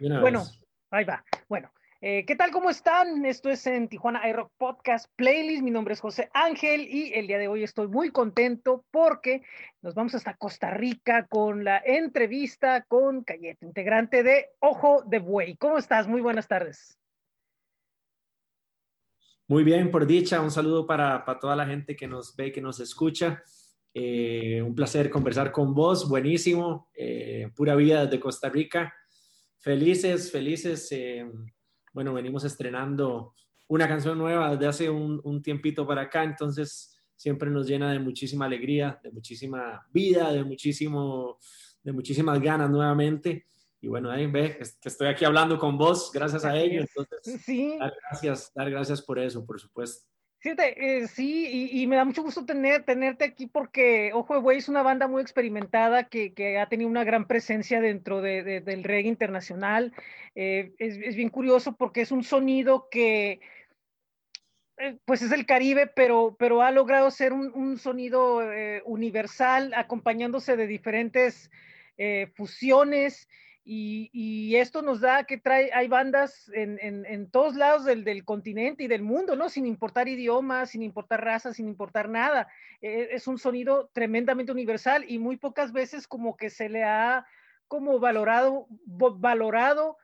Bueno, ahí va. Bueno, eh, ¿qué tal? ¿Cómo están? Esto es en Tijuana iRock Podcast Playlist. Mi nombre es José Ángel y el día de hoy estoy muy contento porque nos vamos hasta Costa Rica con la entrevista con Cayete, integrante de Ojo de Buey. ¿Cómo estás? Muy buenas tardes. Muy bien, por dicha. Un saludo para, toda la gente que nos ve, que nos escucha. Eh, un placer conversar con vos. Buenísimo. Eh, pura vida desde Costa Rica. Felices, felices. Eh, bueno, venimos estrenando una canción nueva desde hace un, tiempito para acá, entonces siempre nos llena de muchísima alegría, de muchísima vida, de, muchísimo, de muchísimas ganas nuevamente. Y bueno, ahí ve que estoy aquí hablando con vos, gracias a ellos. Entonces, sí. dar gracias, dar gracias por eso, por supuesto. Eh, sí, y, me da mucho gusto tener, tenerte aquí porque Ojo de Buey es una banda muy experimentada que, que ha tenido una gran presencia dentro de, del reggae internacional. Eh, es, es, bien curioso porque es un sonido que, eh, pues es el Caribe, pero, pero ha logrado ser un, un sonido universal, acompañándose de diferentes fusiones y, esto nos da que trae, hay bandas en, en, todos lados del, del, continente y del mundo, ¿no? Sin importar idiomas, sin importar raza, sin importar nada. E, es un sonido tremendamente universal y muy pocas veces como que se le ha como valorado, valorado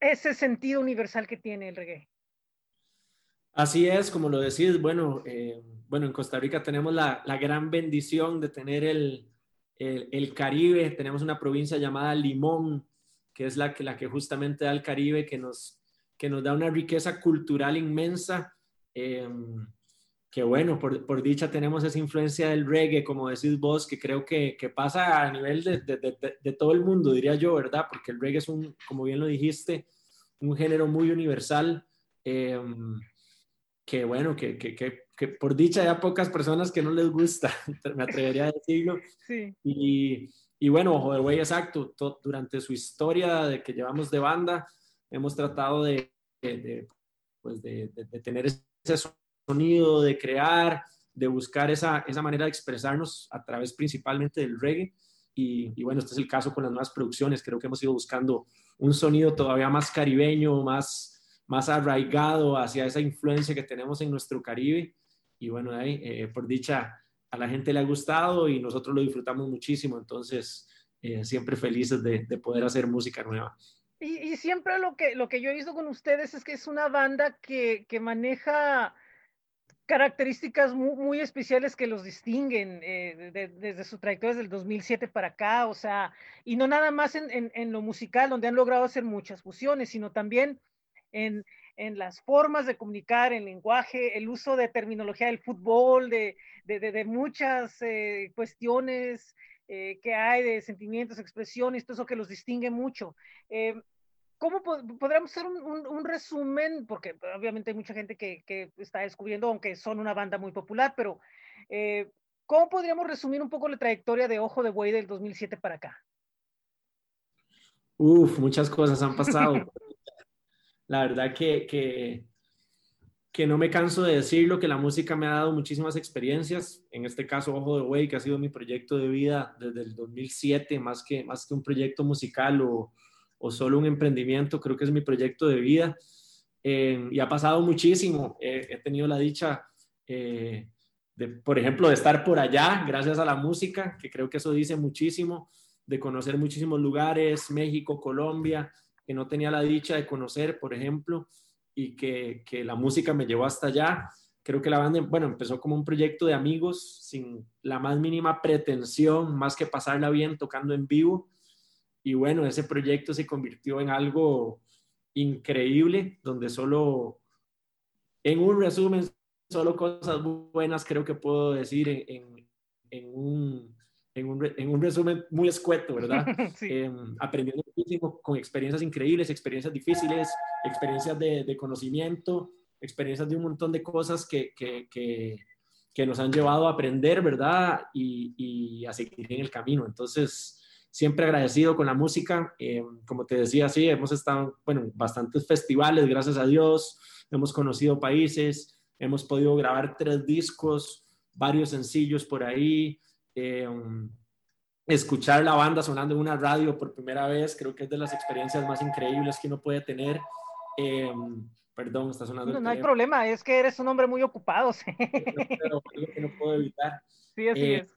ese sentido universal que tiene el reggae. Así es, como lo decís, bueno, eh, bueno, en Costa Rica tenemos la, la gran bendición de tener el, el, Caribe, tenemos una provincia llamada Limón, que es la que, la que justamente da el Caribe, que nos, que nos da una riqueza cultural inmensa. Em, que bueno, por, por, dicha tenemos esa influencia del reggae, como decís vos, que creo que, que pasa a nivel de, de, todo el mundo, diría yo, ¿verdad? Porque el reggae es un, como bien lo dijiste, un género muy universal, em, que bueno, que, que por dicha hay pocas personas que no les gusta, me atrevería a decirlo. Sí. Y, y bueno, Ojo de Güey, exacto, durante su historia de que llevamos de banda, hemos tratado de, de, pues de, de, tener ese sonido, de crear, de buscar esa, esa manera de expresarnos a través principalmente del reggae. Y, y, bueno, este es el caso con las nuevas producciones. Creo que hemos ido buscando un sonido todavía más caribeño, más, más arraigado hacia esa influencia que tenemos en nuestro Caribe y bueno, ahí, eh, por dicha, a la gente le ha gustado y nosotros lo disfrutamos muchísimo, entonces eh, siempre felices de, de, poder hacer música nueva. Y, y, siempre lo que, lo que yo he visto con ustedes es que es una banda que, que maneja características muy, muy, especiales que los distinguen eh, desde su trayectoria desde el 2007 para acá, o sea, y no nada más en, en, en, lo musical, donde han logrado hacer muchas fusiones, sino también en, en las formas de comunicar, el lenguaje, el uso de terminología del fútbol, de, muchas eh, cuestiones eh, que hay de sentimientos, expresiones, todo eso que los distingue mucho. Eh, ¿Cómo podríamos hacer un, resumen? Porque obviamente hay mucha gente que, está descubriendo, aunque son una banda muy popular, pero ¿cómo podríamos resumir un poco la trayectoria de Ojo de Buey del 2007 para acá? Uf, muchas cosas han pasado. La verdad que, que, no me canso de decirlo, que la música me ha dado muchísimas experiencias. En este caso, Ojo de Güey, que ha sido mi proyecto de vida desde el 2007, más que, más que un proyecto musical o, o solo un emprendimiento, creo que es mi proyecto de vida. Eh, y ha pasado muchísimo. he tenido la dicha, eh, de, por ejemplo, de estar por allá gracias a la música, que creo que eso dice muchísimo, de conocer muchísimos lugares, México, Colombia, que no tenía la dicha de conocer, por ejemplo, y que, que la música me llevó hasta allá. Creo que la banda, bueno, empezó como un proyecto de amigos sin la más mínima pretensión, más que pasarla bien tocando en vivo. Y bueno, ese proyecto se convirtió en algo increíble, donde solo, en un resumen, solo cosas buenas creo que puedo decir en, en un, en un, resumen muy escueto, ¿verdad? Em, aprendiendo muchísimo con experiencias increíbles, experiencias difíciles, experiencias de, conocimiento, experiencias de un montón de cosas que, que, que, nos han llevado a aprender, ¿verdad? Y, y, a seguir en el camino. Entonces, siempre agradecido con la música. Em, como te decía, sí, hemos estado, bueno, bastantes festivales, gracias a Dios. Hemos conocido países, hemos podido grabar tres discos, varios sencillos por ahí. Eh, escuchar la banda sonando en una radio por primera vez, creo que es de las experiencias más increíbles que uno puede tener. Em, perdón, está sonando. No, no hay problema, es que eres un hombre muy ocupado. Sí. Algo que no puedo evitar. Sí, así eh, es.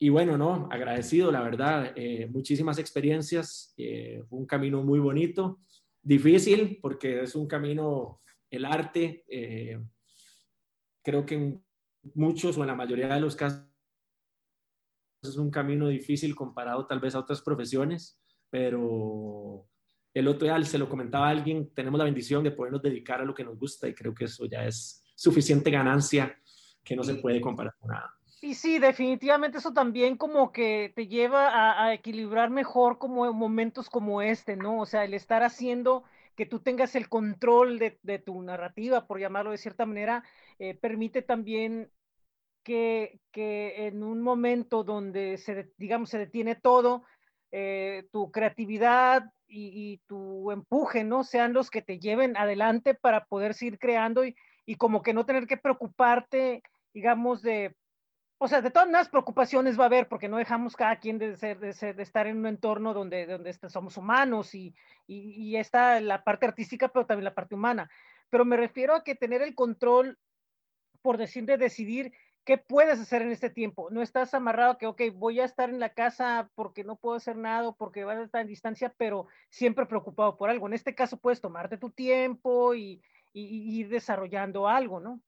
Y bueno, no, agradecido, la verdad. Eh, muchísimas experiencias, eh, un camino muy bonito, difícil, porque es un camino, el arte, creo que en muchos o en la mayoría de los casos es un camino difícil comparado tal vez a otras profesiones, pero el otro día se lo comentaba a alguien, tenemos la bendición de podernos dedicar a lo que nos gusta y creo que eso ya es suficiente ganancia que no se puede comparar con nada. Y sí, definitivamente eso también como que te lleva a, equilibrar mejor como momentos como este, ¿no? O sea, el estar haciendo que tú tengas el control de, tu narrativa, por llamarlo de cierta manera, eh, permite también que, en un momento donde se, digamos, se detiene todo, eh, tu creatividad y, tu empuje, ¿no? Sean los que te lleven adelante para poder seguir creando y, y como que no tener que preocuparte, digamos, de, o sea, de todas las preocupaciones va a haber, porque no dejamos cada quien de, ser, de, ser, de estar en un entorno donde, donde somos humanos y, y, y, está la parte artística, pero también la parte humana. Pero me refiero a que tener el control, por decir, de decidir ¿qué puedes hacer en este tiempo? No estás amarrado que, ok, voy a estar en la casa porque no puedo hacer nada, porque vas a estar en distancia, pero siempre preocupado por algo. En este caso puedes tomarte tu tiempo y, ir desarrollando algo, ¿no?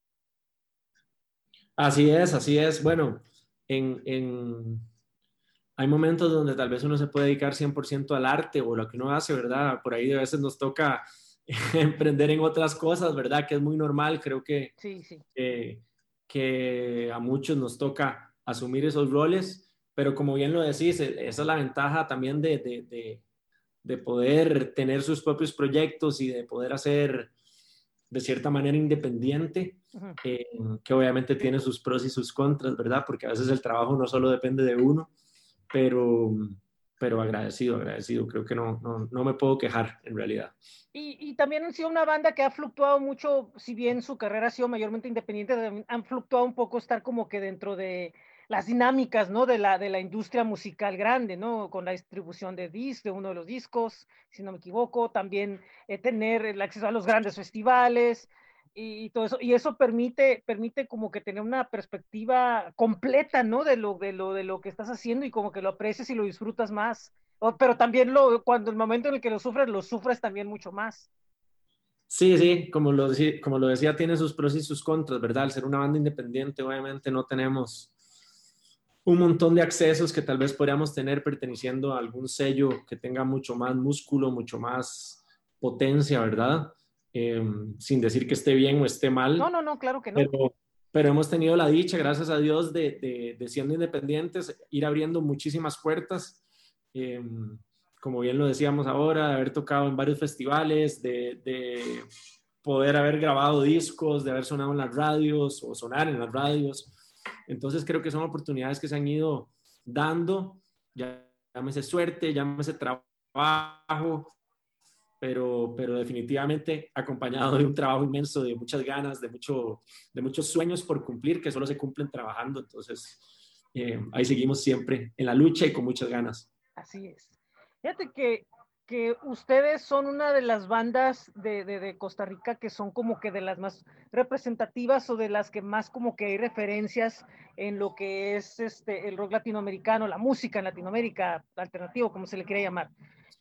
Así es, así es. Bueno, en, hay momentos donde tal vez uno se puede dedicar 100% al arte o lo que uno hace, ¿verdad? Por ahí a veces nos toca emprender en otras cosas, ¿verdad? Que es muy normal, creo que... Sí, sí que a muchos nos toca asumir esos roles, pero como bien lo decís, e, esa es la ventaja también de, de, de, poder tener sus propios proyectos y de poder hacer de cierta manera independiente, eh, que obviamente tiene sus pros y sus contras, ¿verdad? Porque a veces el trabajo no solo depende de uno, pero, pero agradecido, agradecido. Creo que no, no, no me puedo quejar en realidad. Y, y, también han sido una banda que ha fluctuado mucho, si bien su carrera ha sido mayormente independiente, han fluctuado un poco estar como que dentro de las dinámicas, ¿no? De la, de la industria musical grande, ¿no? Con la distribución de discos, de uno de los discos, si no me equivoco, también eh, tener el acceso a los grandes festivales, y todo eso, y eso permite, permite como que tener una perspectiva completa, ¿no? De lo, de lo, de lo que estás haciendo y como que lo aprecias y lo disfrutas más. pero también lo, cuando el momento en el que lo sufres, lo sufres también mucho más. Sí, sí, como lo, como lo decía, tiene sus pros y sus contras, ¿verdad? Al ser una banda independiente, obviamente no tenemos un montón de accesos que tal vez podríamos tener perteneciendo a algún sello que tenga mucho más músculo, mucho más potencia, ¿verdad? Em, sin decir que esté bien o esté mal. No, no, no, claro que no. Pero, pero hemos tenido la dicha, gracias a Dios, de, de, siendo independientes, ir abriendo muchísimas puertas. Em, como bien lo decíamos ahora, de haber tocado en varios festivales, de, de, poder haber grabado discos, de haber sonado en las radios o sonar en las radios. Entonces creo que son oportunidades que se han ido dando, llámese suerte, llámese trabajo, pero, pero definitivamente acompañado de un trabajo inmenso, de muchas ganas, de, mucho, de muchos sueños por cumplir que solo se cumplen trabajando. Entonces, eh, ahí seguimos siempre en la lucha y con muchas ganas. Así es. Fíjate que, que ustedes son una de las bandas de, de, de, Costa Rica que son como que de las más representativas o de las que más como que hay referencias en lo que es este, el rock latinoamericano, la música en Latinoamérica, alternativo, como se le quiera llamar.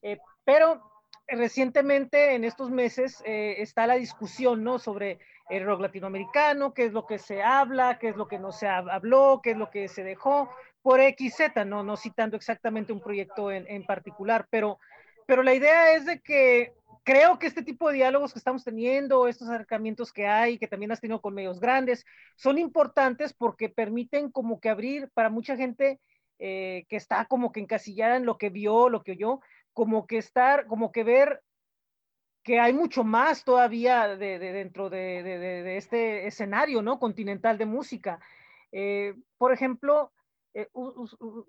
Eh, pero recientemente, en estos meses, eh, está la discusión, ¿no? Sobre el rock latinoamericano, qué es lo que se habla, qué es lo que no se habló, qué es lo que se dejó, por XZ, ¿no? No citando exactamente un proyecto en, en particular, pero, pero la idea es de que creo que este tipo de diálogos que estamos teniendo, estos acercamientos que hay, que también has tenido con medios grandes, son importantes porque permiten como que abrir para mucha gente eh, que está como que encasillada en lo que vio, lo que oyó, como que estar, como que ver que hay mucho más todavía de, dentro de, este escenario, ¿no? Continental de música. Eh, por ejemplo, eh,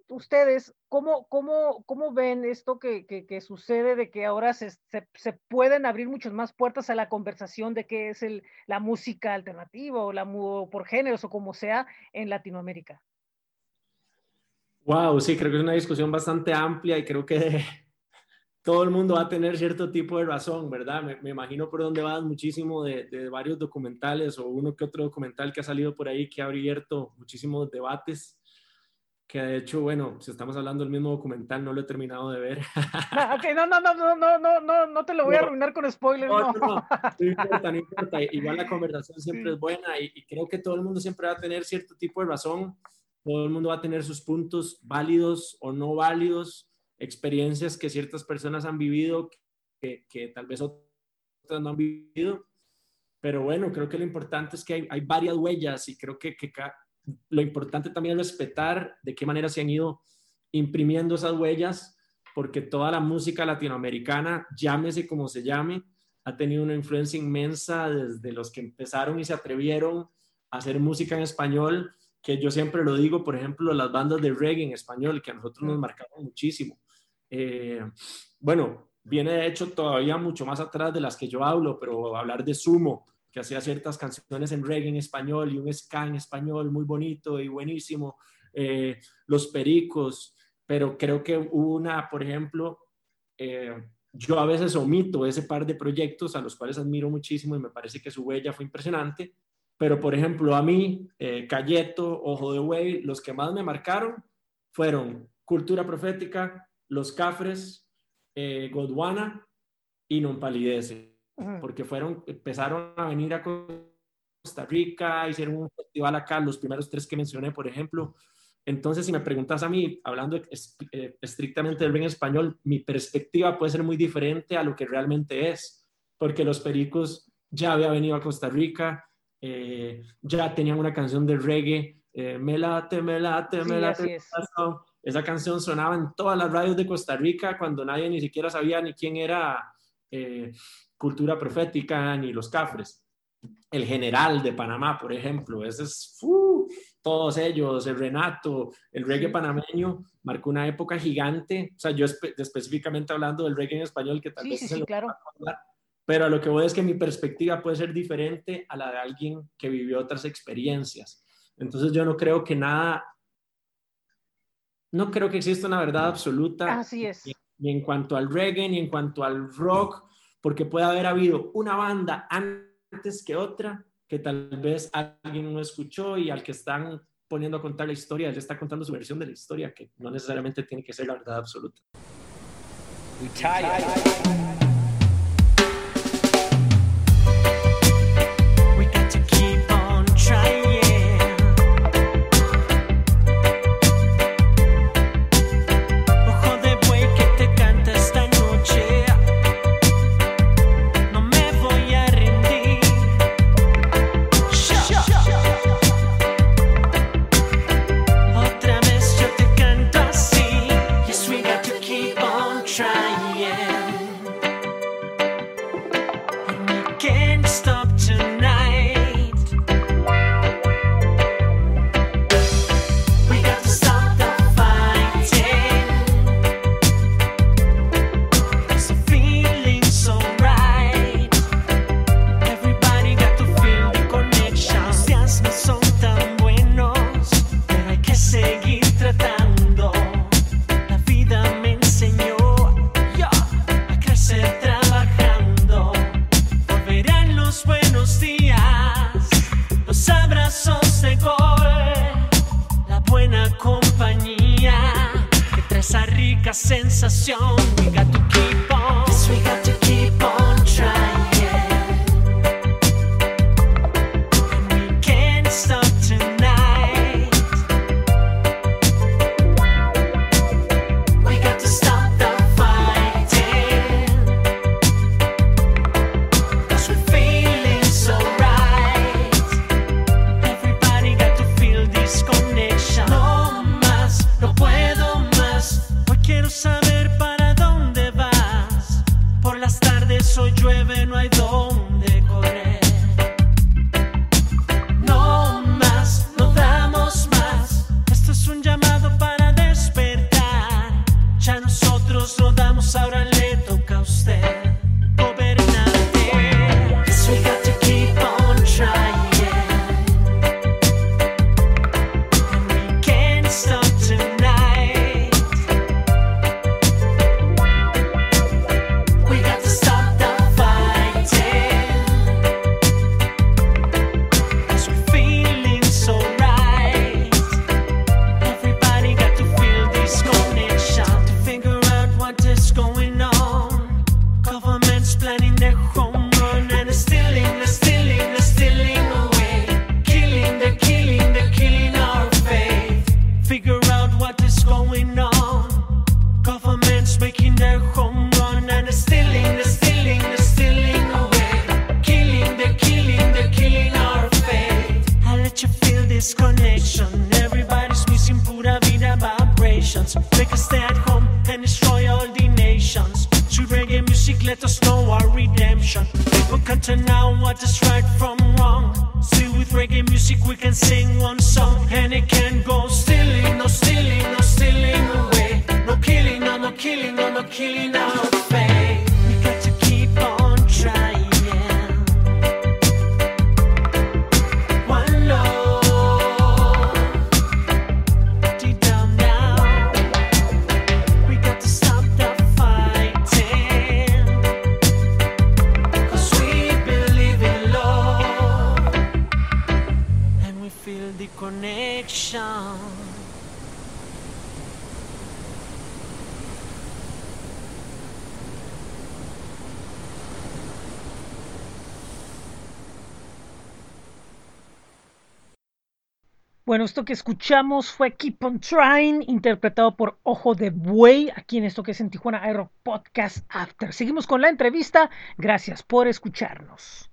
ustedes, ¿cómo, cómo, ¿cómo, ven esto que, que, sucede de que ahora se, se, pueden abrir muchas más puertas a la conversación de qué es el, la música alternativa o la por géneros o como sea en Latinoamérica? Wow, sí, creo que es una discusión bastante amplia y creo que todo el mundo va a tener cierto tipo de razón, ¿verdad? Me, imagino por dónde vas muchísimo de, de, varios documentales o uno que otro documental que ha salido por ahí que ha abierto muchísimos debates que de hecho, bueno, si estamos hablando del mismo documental, no lo he terminado de ver. Ah, no, no, no, no, no, no, no, no te lo voy a arruinar con spoilers. No, no, no, importa, no importa. Igual la conversación siempre es buena y, creo que todo el mundo siempre va a tener cierto tipo de razón. Todo el mundo va a tener sus puntos válidos o no válidos, experiencias que ciertas personas han vivido que, que tal vez otras no han vivido. Pero bueno, creo que lo importante es que hay, hay varias huellas y creo que, que lo importante también es respetar de qué manera se han ido imprimiendo esas huellas, porque toda la música latinoamericana, llámese como se llame, ha tenido una influencia inmensa desde los que empezaron y se atrevieron a hacer música en español, que yo siempre lo digo, por ejemplo, las bandas de reggae en español, que a nosotros nos marcaron muchísimo. Eh, bueno, viene de hecho todavía mucho más atrás de las que yo hablo, pero hablar de Sumo, que hacía ciertas canciones en reggae en español y un ska en español muy bonito y buenísimo, eh, Los Pericos, pero creo que una, por ejemplo, eh, yo a veces omito ese par de proyectos a los cuales admiro muchísimo y me parece que su huella fue impresionante, pero por ejemplo a mí, eh, Cayeto, Ojo de Güey, los que más me marcaron fueron Cultura Profética, Los Cafres, Godwana y Non Palidece porque fueron, empezaron a venir a Costa Rica, hicieron un festival acá, los primeros tres que mencioné, por ejemplo. Entonces, si me preguntas a mí, hablando eh, estrictamente del bien español, mi perspectiva puede ser muy diferente a lo que realmente es, porque los Pericos ya había venido a Costa Rica, eh, ya tenían una canción de reggae, eh, me late, me late, me late. Esa canción sonaba en todas las radios de Costa Rica cuando nadie ni siquiera sabía ni quién era Cultura Profética ni Los Cafres. El General de Panamá, por ejemplo, ese es, todos ellos, el Renato, el reggae panameño, marcó una época gigante. O sea, yo específicamente hablando del reggae en español, que tal vez sí, claro. pero a lo que voy es que mi perspectiva puede ser diferente a la de alguien que vivió otras experiencias. Entonces yo no creo que nada, no creo que exista una verdad absoluta. Así es. ni en cuanto al reggae, ni en cuanto al rock, porque puede haber habido una banda antes que otra que tal vez alguien no escuchó y al que están poniendo a contar la historia, él está contando su versión de la historia, que no necesariamente tiene que ser la verdad absoluta. Reggae music, let us know our redemption. People can turn now what is right from wrong. Still with reggae music, we can sing one song and it can go stealing, no stealing, no stealing away. No killing, no, no killing, no, no killing our Esto que escuchamos fue Keep on Trying, interpretado por Ojo de Buey, aquí en esto que es en Tijuana Aero Podcast After. Seguimos con la entrevista. Gracias por escucharnos.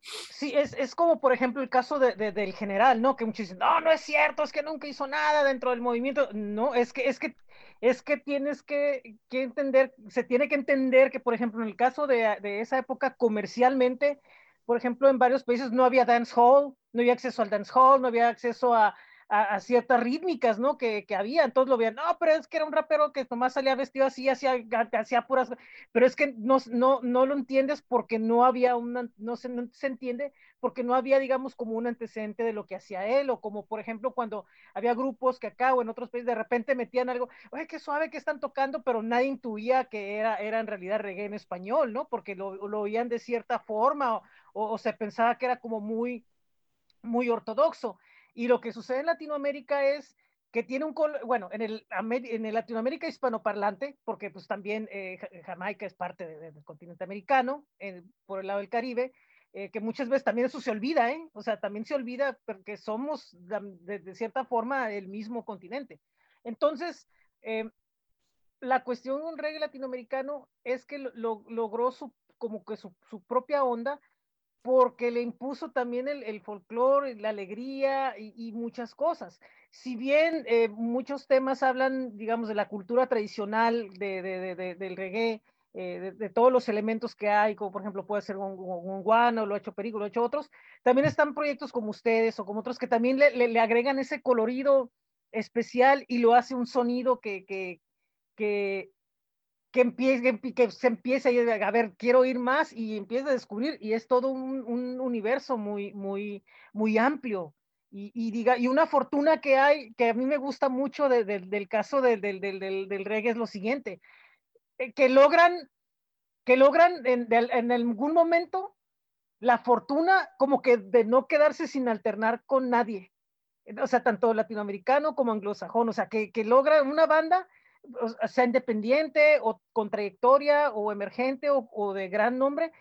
Sí, es, es como por ejemplo el caso de, de, del general, ¿no? Que muchos dicen, no, no es cierto, es que nunca hizo nada dentro del movimiento. No, es que, es que, es que tienes que, que entender, se tiene que entender que, por ejemplo, en el caso de, de esa época comercialmente, por ejemplo, en varios países no había dance hall, no había acceso al dance hall, no había acceso a, a, ciertas rítmicas, ¿no? Que, que, había, entonces lo veían, no, pero es que era un rapero que nomás salía vestido así, hacía, hacía puras, pero es que no, no, no lo entiendes porque no había una, no se, no se entiende, porque no había, digamos, como un antecedente de lo que hacía él, o como, por ejemplo, cuando había grupos que acá o en otros países de repente metían algo, oye, qué suave que están tocando, pero nadie intuía que era, era en realidad reggae en español, ¿no? Porque lo, lo oían de cierta forma, o, o se pensaba que era como muy, muy ortodoxo. Y lo que sucede en Latinoamérica es que tiene un, bueno, en el, en el Latinoamérica hispanoparlante, porque pues también eh, Jamaica es parte de, de, del continente americano, por el lado del Caribe, eh, que muchas veces también eso se olvida, ¿eh? O sea, también se olvida porque somos de, de cierta forma el mismo continente. Entonces, eh, la cuestión de un reggae latinoamericano es que lo, lo, logró su, como que su, su propia onda, porque le impuso también el, el folclore, la alegría y, y, muchas cosas. Si bien eh, muchos temas hablan, digamos, de la cultura tradicional de, de, de, del reggae, eh, de, todos los elementos que hay, como por ejemplo puede ser un, un guano, lo ha hecho Perico, lo ha hecho otros, también están proyectos como ustedes o como otros que también le, le, le agregan ese colorido especial y lo hace un sonido que, que, que, que, empiece, que se empiece a, ver, quiero ir más y empieza a descubrir y es todo un, un universo muy, muy, muy amplio. Y, diga, y una fortuna que hay, que a mí me gusta mucho de, de, del caso del, del reggae es lo siguiente, eh, que logran, que logran en, en, algún momento la fortuna como que de no quedarse sin alternar con nadie, o sea, tanto latinoamericano como anglosajón, o sea, que, que logra una banda sea independiente o con trayectoria o emergente o, de gran nombre,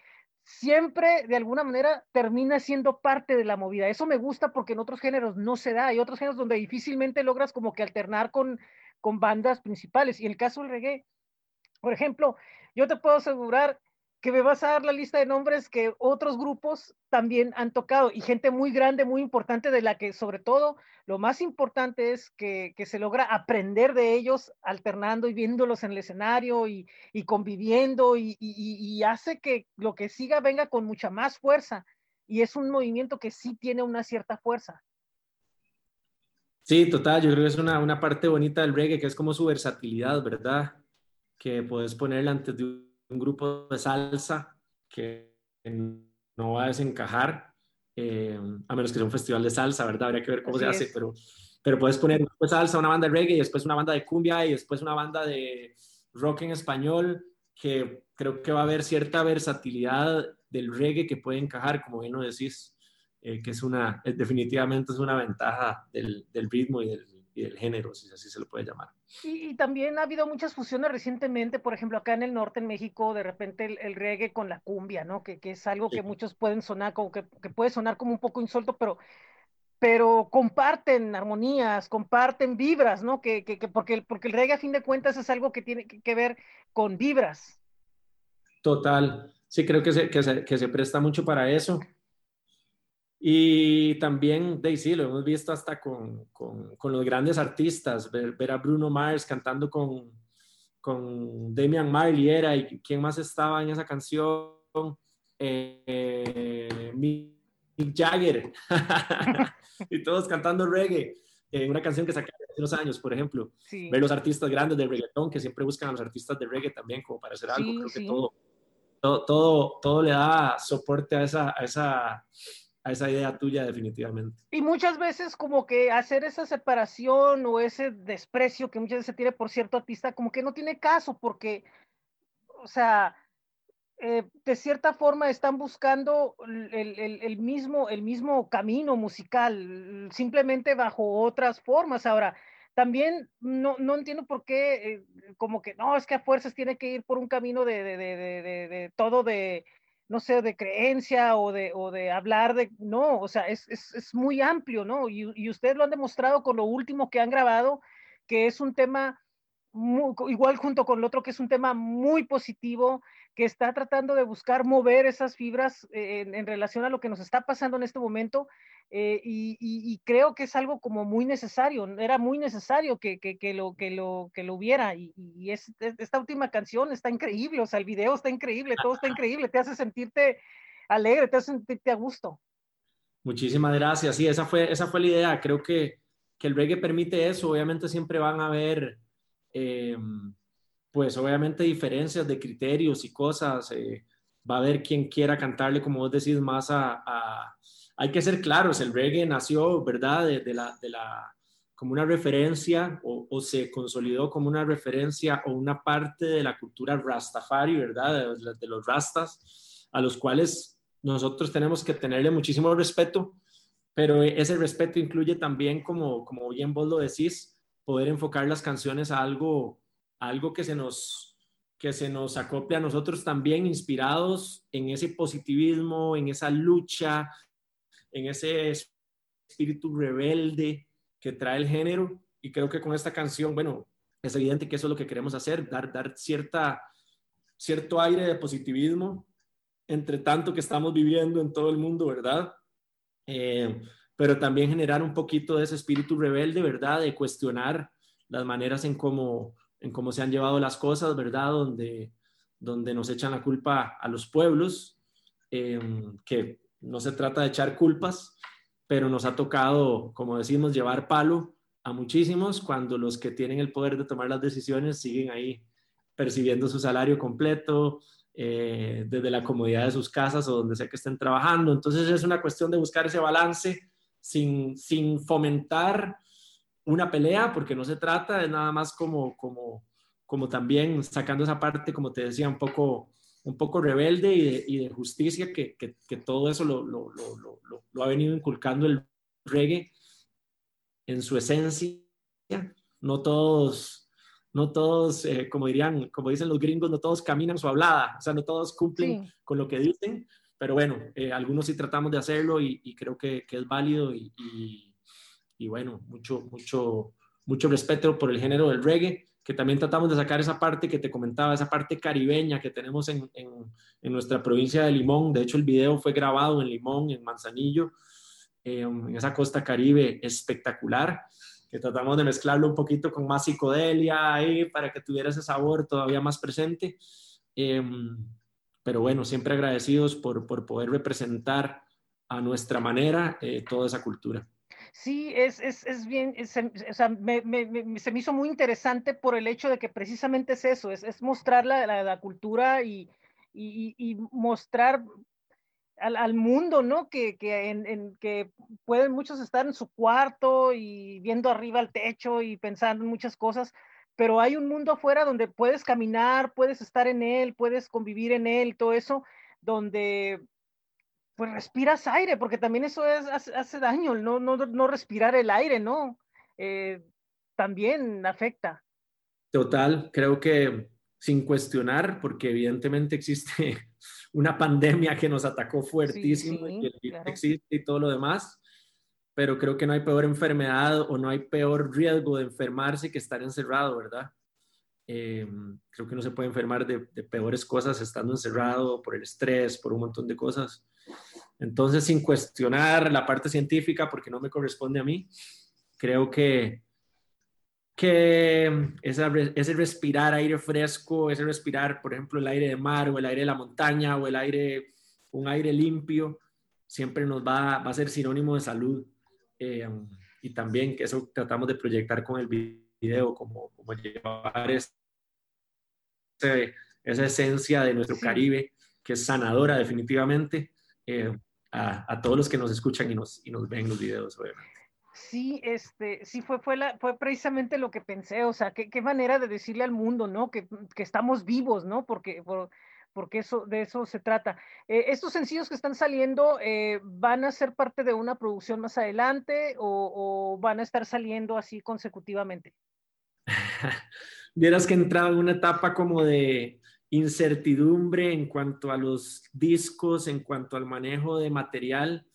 siempre de alguna manera termina siendo parte de la movida. Eso me gusta porque en otros géneros no se da. Hay otros géneros donde difícilmente logras como que alternar con, con bandas principales. Y el caso del reggae, por ejemplo, yo te puedo asegurar que me vas a dar la lista de nombres que otros grupos también han tocado y gente muy grande, muy importante, de la que sobre todo lo más importante es que, que se logra aprender de ellos alternando y viéndolos en el escenario y, y conviviendo y, hace que lo que siga venga con mucha más fuerza y es un movimiento que sí tiene una cierta fuerza. Sí, total, yo creo que es una, una parte bonita del reggae que es como su versatilidad, ¿verdad? Que puedes ponerla antes de un grupo de salsa que no va a desencajar, eh, a menos que sea un festival de salsa, ¿verdad? Habría que ver cómo Así se hace, pero, pero puedes poner después salsa, una banda de reggae, y después una banda de cumbia, y después una banda de rock en español, que creo que va a haber cierta versatilidad del reggae que puede encajar, como bien lo decís, eh, que es una, definitivamente es una ventaja del, del ritmo y del, y del género, si así se lo puede llamar. Y, y, también ha habido muchas fusiones recientemente, por ejemplo, acá en el norte, en México, de repente el, el reggae con la cumbia, ¿no? Que, que es algo sí. que muchos pueden sonar, como que, que, puede sonar como un poco insulto, pero pero comparten armonías, comparten vibras, ¿no? Que, que, que porque, porque el reggae a fin de cuentas es algo que tiene que ver con vibras. Total, sí creo que se, que se, que se presta mucho para eso. Y también, Daisy, lo hemos visto hasta con, con, con los grandes artistas, ver, ver, a Bruno Mars cantando con, con Damian Marley era, y quién más estaba en esa canción, eh, Mick Jagger, y todos cantando reggae, eh, una canción que sacaron hace unos años, por ejemplo, sí. ver los artistas grandes de reggaetón que siempre buscan a los artistas de reggae también como para hacer algo, sí, creo sí. que todo, todo, todo, todo, le da soporte a esa, a esa a esa idea tuya definitivamente. Y muchas veces como que hacer esa separación o ese desprecio que muchas veces se tiene por cierto artista, como que no tiene caso porque, o sea, eh, de cierta forma están buscando el, el, mismo, el mismo camino musical, simplemente bajo otras formas. Ahora, también no, no entiendo por qué, eh, como que no, es que a fuerzas tiene que ir por un camino de, de, de, de todo de no sé, de creencia o de, o de hablar de, no, o sea, es, es, es muy amplio, ¿no? Y, y, ustedes lo han demostrado con lo último que han grabado, que es un tema, muy, igual junto con el otro, que es un tema muy positivo, que está tratando de buscar mover esas fibras en, en relación a lo que nos está pasando en este momento. Eh, y, y, y, creo que es algo como muy necesario, era muy necesario que, que, que lo, que, lo, que lo hubiera. Y, y es, esta última canción está increíble, o sea, el video está increíble, todo está increíble, te hace sentirte alegre, te hace sentirte a gusto. Muchísimas gracias. Sí, esa fue, esa fue la idea. Creo que, que el reggae permite eso. Obviamente siempre van a haber, eh, pues obviamente diferencias de criterios y cosas. Eh, va a haber quien quiera cantarle, como vos decís, más a, hay que ser claros, el reggae nació, ¿verdad? De, la, de la, como una referencia o, se consolidó como una referencia o una parte de la cultura rastafari, ¿verdad? De, los rastas, a los cuales nosotros tenemos que tenerle muchísimo respeto, pero ese respeto incluye también, como, como bien vos lo decís, poder enfocar las canciones a algo, algo que se nos que se nos acople a nosotros también inspirados en ese positivismo, en esa lucha, en ese espíritu rebelde que trae el género. Y creo que con esta canción, bueno, es evidente que eso es lo que queremos hacer, dar, dar cierta, cierto aire de positivismo entre tanto que estamos viviendo en todo el mundo, ¿verdad? Eh, pero también generar un poquito de ese espíritu rebelde, ¿verdad? De cuestionar las maneras en cómo, en cómo se han llevado las cosas, ¿verdad? Donde, donde nos echan la culpa a los pueblos, eh, que no se trata de echar culpas, pero nos ha tocado, como decimos, llevar palo a muchísimos cuando los que tienen el poder de tomar las decisiones siguen ahí percibiendo su salario completo eh, desde la comodidad de sus casas o donde sea que estén trabajando. Entonces es una cuestión de buscar ese balance sin, sin fomentar una pelea, porque no se trata, de nada más como, como, como también sacando esa parte, como te decía, un poco un poco rebelde y de, y de justicia, que, que, que, todo eso lo, lo, lo, lo, ha venido inculcando el reggae en su esencia. No todos, no todos, eh, como dirían, como dicen los gringos, no todos caminan su hablada, o sea, no todos cumplen sí. con lo que dicen, pero bueno, eh, algunos sí tratamos de hacerlo y, y creo que, que, es válido y, y, bueno, mucho, mucho, mucho respeto por el género del reggae que también tratamos de sacar esa parte que te comentaba, esa parte caribeña que tenemos en, en, nuestra provincia de Limón. De hecho, el video fue grabado en Limón, en Manzanillo, eh, en esa costa caribe espectacular, que tratamos de mezclarlo un poquito con más psicodelia ahí para que tuviera ese sabor todavía más presente. Eh, pero bueno, siempre agradecidos por, por poder representar a nuestra manera eh, toda esa cultura. Sí, es, es, es bien, es, o sea, se me hizo muy interesante por el hecho de que precisamente es eso, es, mostrar la, la, cultura y, y, y, mostrar al, al, mundo, ¿no? Que, que, en, en, que pueden muchos estar en su cuarto y viendo arriba al techo y pensando en muchas cosas, pero hay un mundo afuera donde puedes caminar, puedes estar en él, puedes convivir en él, todo eso, donde pues respiras aire, porque también eso es, hace, hace daño, no, no, no, respirar el aire, ¿no? Eh, también afecta. Total, creo que sin cuestionar, porque evidentemente existe una pandemia que nos atacó fuertísimo, sí, sí, y el claro. existe y todo lo demás, pero creo que no hay peor enfermedad o no hay peor riesgo de enfermarse que estar encerrado, ¿verdad? Eh, creo que no se puede enfermar de, de, peores cosas estando encerrado por el estrés, por un montón de cosas. Entonces, sin cuestionar la parte científica, porque no me corresponde a mí, creo que, que esa, ese respirar aire fresco, ese respirar, por ejemplo, el aire de mar o el aire de la montaña o el aire, un aire limpio, siempre nos va, va a ser sinónimo de salud. Eh, y también que eso tratamos de proyectar con el video, como, como llevar ese, esa esencia de nuestro Caribe, que es sanadora definitivamente, eh, a, a, todos los que nos escuchan y nos, y nos ven los videos, obviamente. Sí, este, sí fue, fue, la, fue precisamente lo que pensé, o sea, qué, qué manera de decirle al mundo, ¿no? Que, que estamos vivos, ¿no? Porque, por, porque eso, de eso se trata. Eh, ¿Estos sencillos que están saliendo eh, van a ser parte de una producción más adelante o, o van a estar saliendo así consecutivamente? Vieras que entraba en una etapa como de incertidumbre en cuanto a los discos, en cuanto al manejo de material.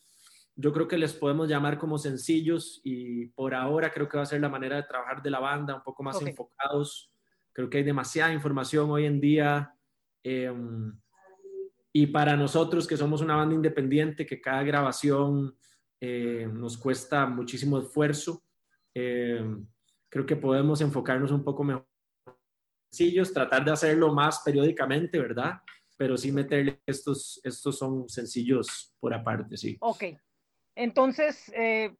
Yo creo que les podemos llamar como sencillos y por ahora creo que va a ser la manera de trabajar de la banda, un poco más okay. enfocados. Creo que hay demasiada información hoy en día eh, y para nosotros que somos una banda independiente, que cada grabación eh, nos cuesta muchísimo esfuerzo, eh, creo que podemos enfocarnos un poco mejor sencillos, tratar de hacerlo más periódicamente, ¿verdad? Pero sí meterle estos, estos son sencillos por aparte, sí. Ok, entonces eh,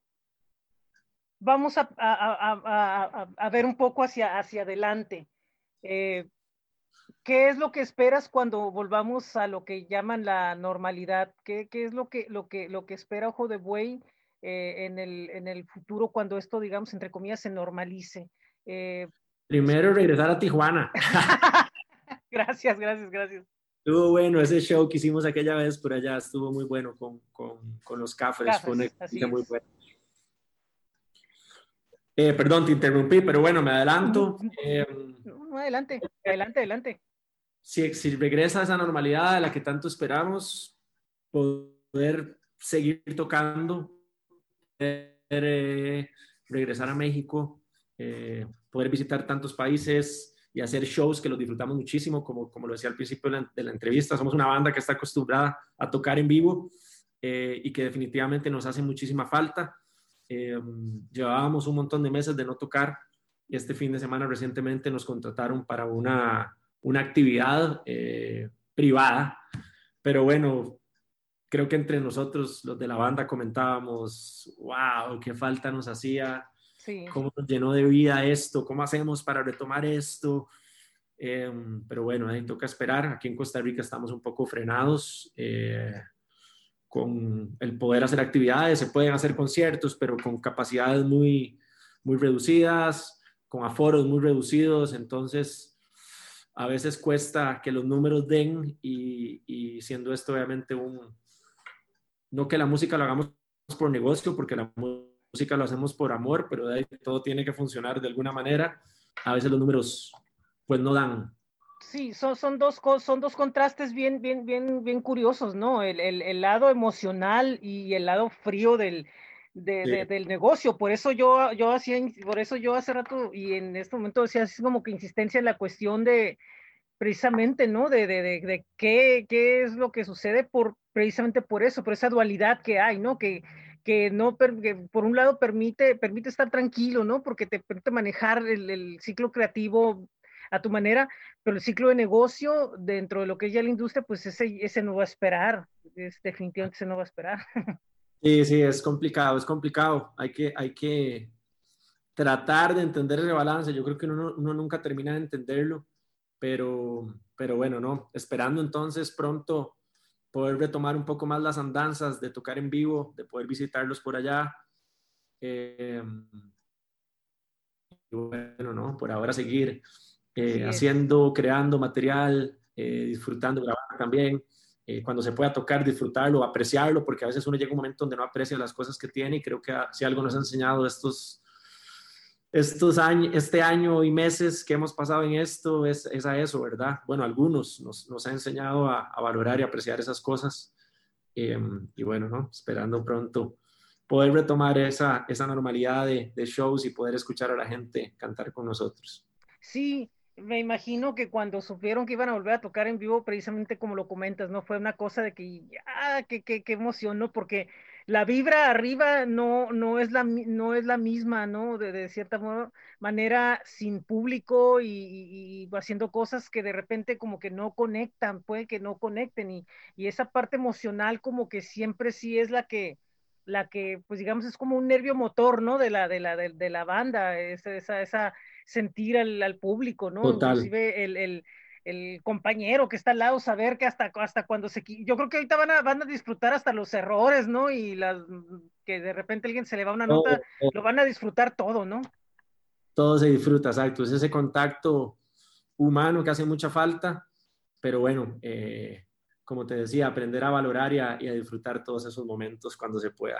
vamos a, a, a, a, ver un poco hacia, hacia adelante. Eh, ¿Qué es lo que esperas cuando volvamos a lo que llaman la normalidad? ¿Qué, qué es lo que, lo, que, lo que espera Ojo de Buey eh, en, el, en el futuro cuando esto, digamos, entre comillas, se normalice? Eh, Primero regresar a Tijuana. gracias, gracias, gracias. Estuvo bueno ese show que hicimos aquella vez por allá, estuvo muy bueno con, con, con los Cafres, fue una experiencia muy buena. Eh, perdón, te interrumpí, pero bueno, me adelanto. Eh, adelante, adelante, adelante. Si, si regresa a esa normalidad a la que tanto esperamos, poder seguir tocando, poder, eh, regresar a México, eh, poder visitar tantos países y hacer shows que los disfrutamos muchísimo, como, como lo decía al principio de la, de la entrevista, somos una banda que está acostumbrada a tocar en vivo eh, y que definitivamente nos hace muchísima falta. Eh, llevábamos un montón de meses de no tocar y este fin de semana recientemente nos contrataron para una, una actividad eh, privada, pero bueno, creo que entre nosotros, los de la banda, comentábamos, wow, qué falta nos hacía Sí. cómo nos llenó de vida esto, cómo hacemos para retomar esto. Eh, pero bueno, ahí toca esperar. Aquí en Costa Rica estamos un poco frenados eh, con el poder hacer actividades. Se pueden hacer conciertos, pero con capacidades muy, muy reducidas, con aforos muy reducidos. Entonces, a veces cuesta que los números den y, y siendo esto obviamente un... No que la música lo hagamos por negocio, porque la música música lo hacemos por amor, pero de ahí todo tiene que funcionar de alguna manera. A veces los números pues no dan. Sí, son, son, dos, son dos contrastes bien, bien, bien, bien curiosos, ¿no? El, el, el lado emocional y el lado frío del, de, sí. de, del negocio. Por eso yo, yo hacía, por eso yo hace rato y en este momento decía así como que insistencia en la cuestión de precisamente, ¿no? De, de, de, de qué, qué es lo que sucede por precisamente por eso, por esa dualidad que hay, ¿no? Que, que no por un lado permite permite estar tranquilo, ¿no? Porque te permite manejar el, el, ciclo creativo a tu manera, pero el ciclo de negocio dentro de lo que es ya la industria, pues ese, ese no va a esperar, es, definitivamente ese no va a esperar. Sí, sí, es complicado, es complicado. Hay que, hay que tratar de entender el balance. Yo creo que uno, uno nunca termina de entenderlo, pero, pero bueno, no. Esperando entonces pronto poder retomar un poco más las andanzas, de tocar en vivo, de poder visitarlos por allá. Eh, y bueno, ¿no? Por ahora seguir eh, haciendo, creando material, eh, disfrutando, grabando también. Eh, cuando se pueda tocar, disfrutarlo, apreciarlo, porque a veces uno llega a un momento donde no aprecia las cosas que tiene y creo que si algo nos ha enseñado estos, estos años, este año y meses que hemos pasado en esto es, es a eso, ¿verdad? Bueno, algunos nos, nos ha enseñado a, a, valorar y apreciar esas cosas. Eh, y bueno, ¿no? Esperando pronto poder retomar esa, esa normalidad de, de shows y poder escuchar a la gente cantar con nosotros. Sí, me imagino que cuando supieron que iban a volver a tocar en vivo, precisamente como lo comentas, ¿no? Fue una cosa de que, ah, qué, qué, qué emoción, ¿no? Porque la vibra arriba no, no, es, la, no es la misma, ¿no? De, de cierta manera, sin público y, y, y, haciendo cosas que de repente como que no conectan, puede que no conecten y, y esa parte emocional como que siempre sí es la que, la que, pues digamos, es como un nervio motor, ¿no? De la, de la, de, de la banda, esa, esa, esa sentir al, al público, ¿no? Total. Inclusive el, el, el, compañero que está al lado, saber que hasta, hasta cuando se... Yo creo que ahorita van a, van a disfrutar hasta los errores, ¿no? Y las que de repente alguien se le va una nota, oh, oh. lo van a disfrutar todo, ¿no? Todo se disfruta, exacto. Es ese contacto humano que hace mucha falta, pero bueno, eh, como te decía, aprender a valorar y a, y a disfrutar todos esos momentos cuando se pueda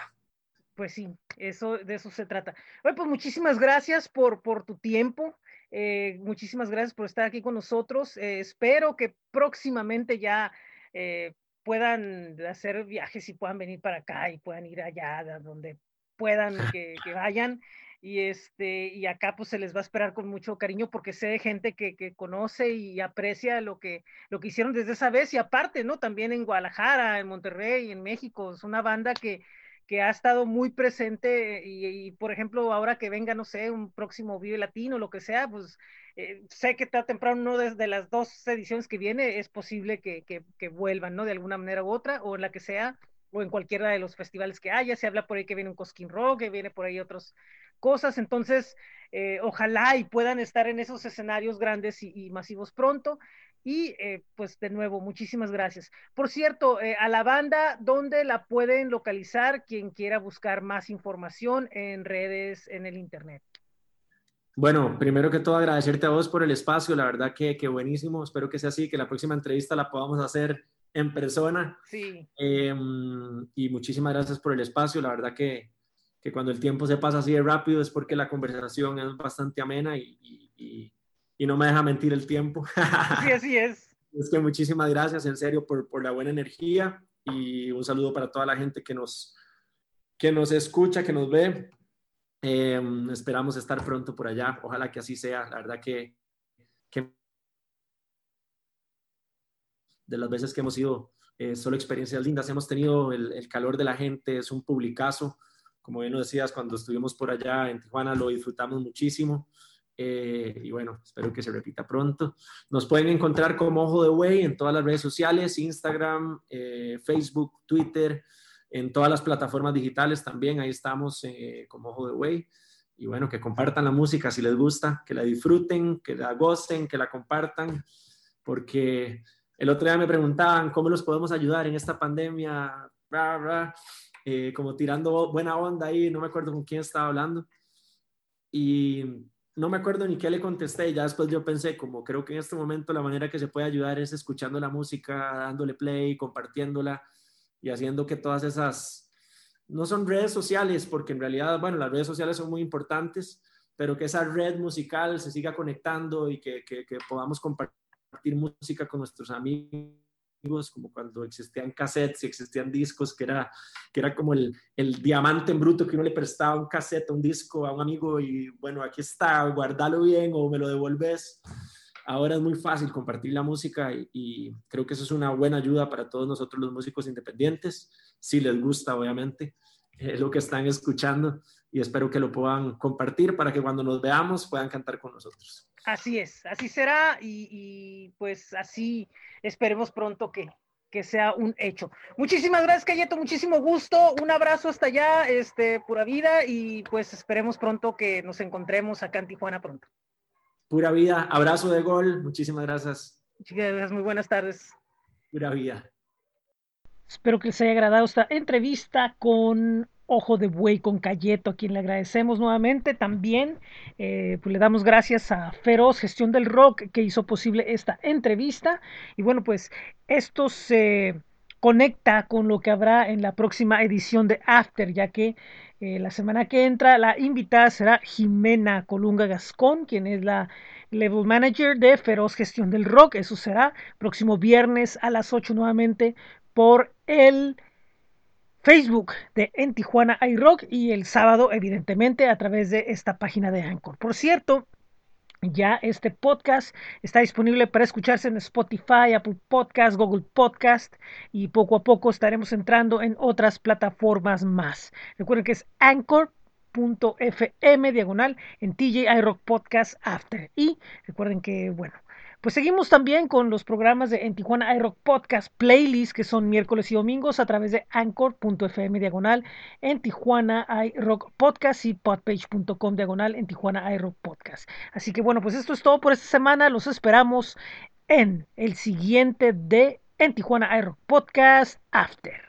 pues sí, eso, de eso se trata. Bueno, pues muchísimas gracias por, por tu tiempo. Eh, muchísimas gracias por estar aquí con nosotros. Eh, espero que próximamente ya eh, puedan hacer viajes y puedan venir para acá y puedan ir allá, donde puedan que, que, vayan. Y, este, y acá pues se les va a esperar con mucho cariño porque sé de gente que, que conoce y aprecia lo que, lo que hicieron desde esa vez y aparte, ¿no? También en Guadalajara, en Monterrey, en México. Es una banda que, que ha estado muy presente y, por ejemplo, ahora que venga, no sé, un próximo Vive Latino, lo que sea, pues eh, sé que está temprano, no desde las dos ediciones que viene, es posible que, que, vuelvan, ¿no? De alguna manera u otra, o en la que sea, o en cualquiera de los festivales que haya, se habla por ahí que viene un Cosquín Rock, que viene por ahí otras cosas, entonces, eh, ojalá y puedan estar en esos escenarios grandes y masivos pronto. Y eh, pues de nuevo, muchísimas gracias. Por cierto, eh, a la banda, ¿dónde la pueden localizar quien quiera buscar más información en redes, en el Internet? Bueno, primero que todo agradecerte a vos por el espacio, la verdad que, que buenísimo, espero que sea así, que la próxima entrevista la podamos hacer en persona. Sí. Eh, y muchísimas gracias por el espacio, la verdad que, que, cuando el tiempo se pasa así de rápido es porque la conversación es bastante amena y, y, y no me deja mentir el tiempo. Sí, así es. Es que muchísimas gracias, en serio, por, por la buena energía y un saludo para toda la gente que nos, que nos escucha, que nos ve. Eh, esperamos estar pronto por allá. Ojalá que así sea. La verdad que, que de las veces que hemos ido, eh, solo experiencias lindas. Hemos tenido el, el, calor de la gente, es un publicazo. Como bien lo decías, cuando estuvimos por allá en Tijuana lo disfrutamos muchísimo. Eh, y bueno, espero que se repita pronto. Nos pueden encontrar como Ojo de Way en todas las redes sociales, Instagram, eh, Facebook, Twitter, en todas las plataformas digitales también. Ahí estamos eh, como Ojo de Way. Y bueno, que compartan la música si les gusta, que la disfruten, que la gocen, que la compartan, porque el otro día me preguntaban cómo los podemos ayudar en esta pandemia, bla, bla, eh, como tirando buena onda ahí, no me acuerdo con quién estaba hablando. Y no me acuerdo ni qué le contesté, y ya después yo pensé, como creo que en este momento la manera que se puede ayudar es escuchando la música, dándole play, compartiéndola y haciendo que todas esas, no son redes sociales, porque en realidad, bueno, las redes sociales son muy importantes, pero que esa red musical se siga conectando y que, que, que podamos compartir música con nuestros amigos como cuando existían cassettes y existían discos, que era, que era como el, el, diamante en bruto que uno le prestaba un cassette, un disco a un amigo y bueno, aquí está, guardalo bien o me lo devolves. Ahora es muy fácil compartir la música y, y creo que eso es una buena ayuda para todos nosotros los músicos independientes, si les gusta, obviamente, es lo que están escuchando y espero que lo puedan compartir para que cuando nos veamos puedan cantar con nosotros. Así es, así será y, y pues así esperemos pronto que, que, sea un hecho. Muchísimas gracias, Cayeto, muchísimo gusto, un abrazo hasta allá, este, pura vida y pues esperemos pronto que nos encontremos acá en Tijuana pronto. Pura vida, abrazo de gol, muchísimas gracias. Muchas gracias, muy buenas tardes. Pura vida. Espero que les haya agradado esta entrevista con Ojo de Buey con Cayeto, a quien le agradecemos nuevamente. También eh, pues le damos gracias a Feroz Gestión del Rock que hizo posible esta entrevista. Y bueno, pues esto se conecta con lo que habrá en la próxima edición de After, ya que eh, la semana que entra la invitada será Jimena Colunga Gascón, quien es la level manager de Feroz Gestión del Rock. Eso será próximo viernes a las 8 nuevamente por el Facebook de En Tijuana iRock y el sábado, evidentemente, a través de esta página de Anchor. Por cierto, ya este podcast está disponible para escucharse en Spotify, Apple Podcast, Google Podcast y poco a poco estaremos entrando en otras plataformas más. Recuerden que es anchor.fm diagonal en TJ iRock Podcast After. Y recuerden que, bueno, pues seguimos también con los programas de En Tijuana iRock Podcast Playlist, que son miércoles y domingos a través de anchor.fm diagonal en Tijuana iRock Podcast y podpage.com diagonal en Tijuana iRock Podcast. Así que bueno, pues esto es todo por esta semana. Los esperamos en el siguiente de En Tijuana iRock Podcast After.